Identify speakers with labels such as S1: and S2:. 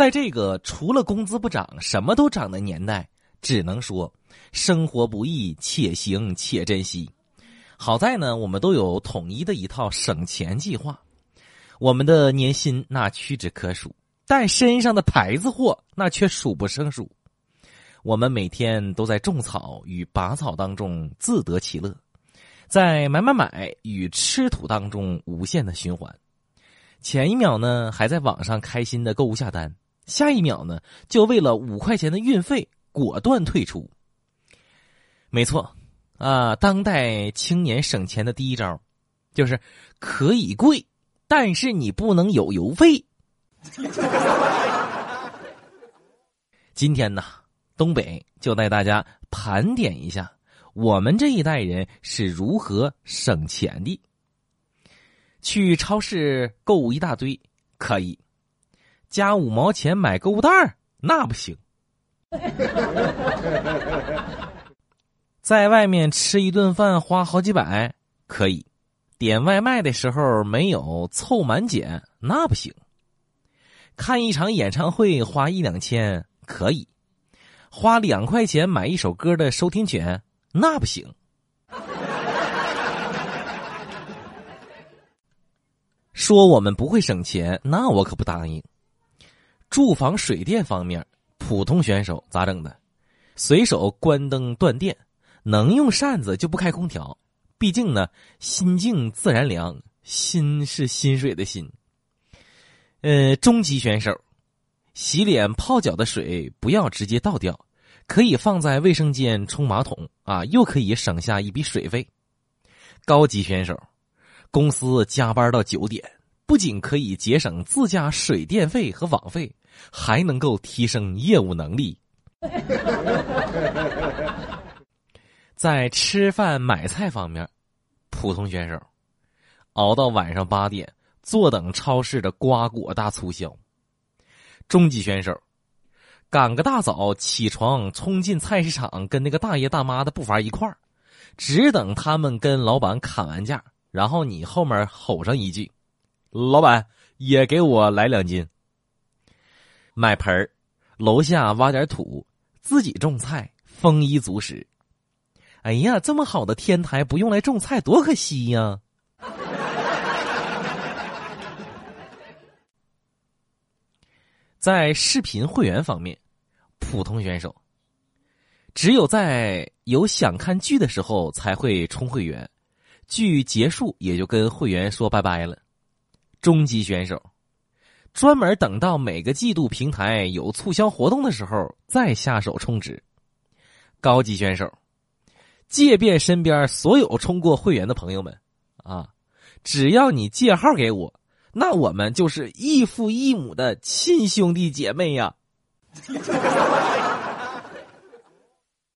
S1: 在这个除了工资不涨什么都涨的年代，只能说生活不易，且行且珍惜。好在呢，我们都有统一的一套省钱计划。我们的年薪那屈指可数，但身上的牌子货那却数不胜数。我们每天都在种草与拔草当中自得其乐，在买买买与吃土当中无限的循环。前一秒呢还在网上开心的购物下单，下一秒呢就为了五块钱的运费果断退出。没错，啊，当代青年省钱的第一招，就是可以贵，但是你不能有邮费。今天呢？东北就带大家盘点一下，我们这一代人是如何省钱的。去超市购物一大堆可以，加五毛钱买购物袋那不行。在外面吃一顿饭花好几百可以，点外卖的时候没有凑满减那不行。看一场演唱会花一两千可以。花两块钱买一首歌的收听权，那不行。说我们不会省钱，那我可不答应。住房水电方面，普通选手咋整的？随手关灯断电，能用扇子就不开空调。毕竟呢，心静自然凉，心是薪水的心。呃，中级选手。洗脸泡脚的水不要直接倒掉，可以放在卫生间冲马桶啊，又可以省下一笔水费。高级选手，公司加班到九点，不仅可以节省自家水电费和网费，还能够提升业务能力。在吃饭买菜方面，普通选手熬到晚上八点，坐等超市的瓜果大促销。中级选手，赶个大早起床，冲进菜市场，跟那个大爷大妈的步伐一块儿，只等他们跟老板砍完价，然后你后面吼上一句：“老板也给我来两斤。”买盆儿，楼下挖点土，自己种菜，丰衣足食。哎呀，这么好的天台不用来种菜，多可惜呀！在视频会员方面，普通选手只有在有想看剧的时候才会充会员，剧结束也就跟会员说拜拜了。中级选手专门等到每个季度平台有促销活动的时候再下手充值。高级选手借遍身边所有充过会员的朋友们啊，只要你借号给我。那我们就是异父异母的亲兄弟姐妹呀。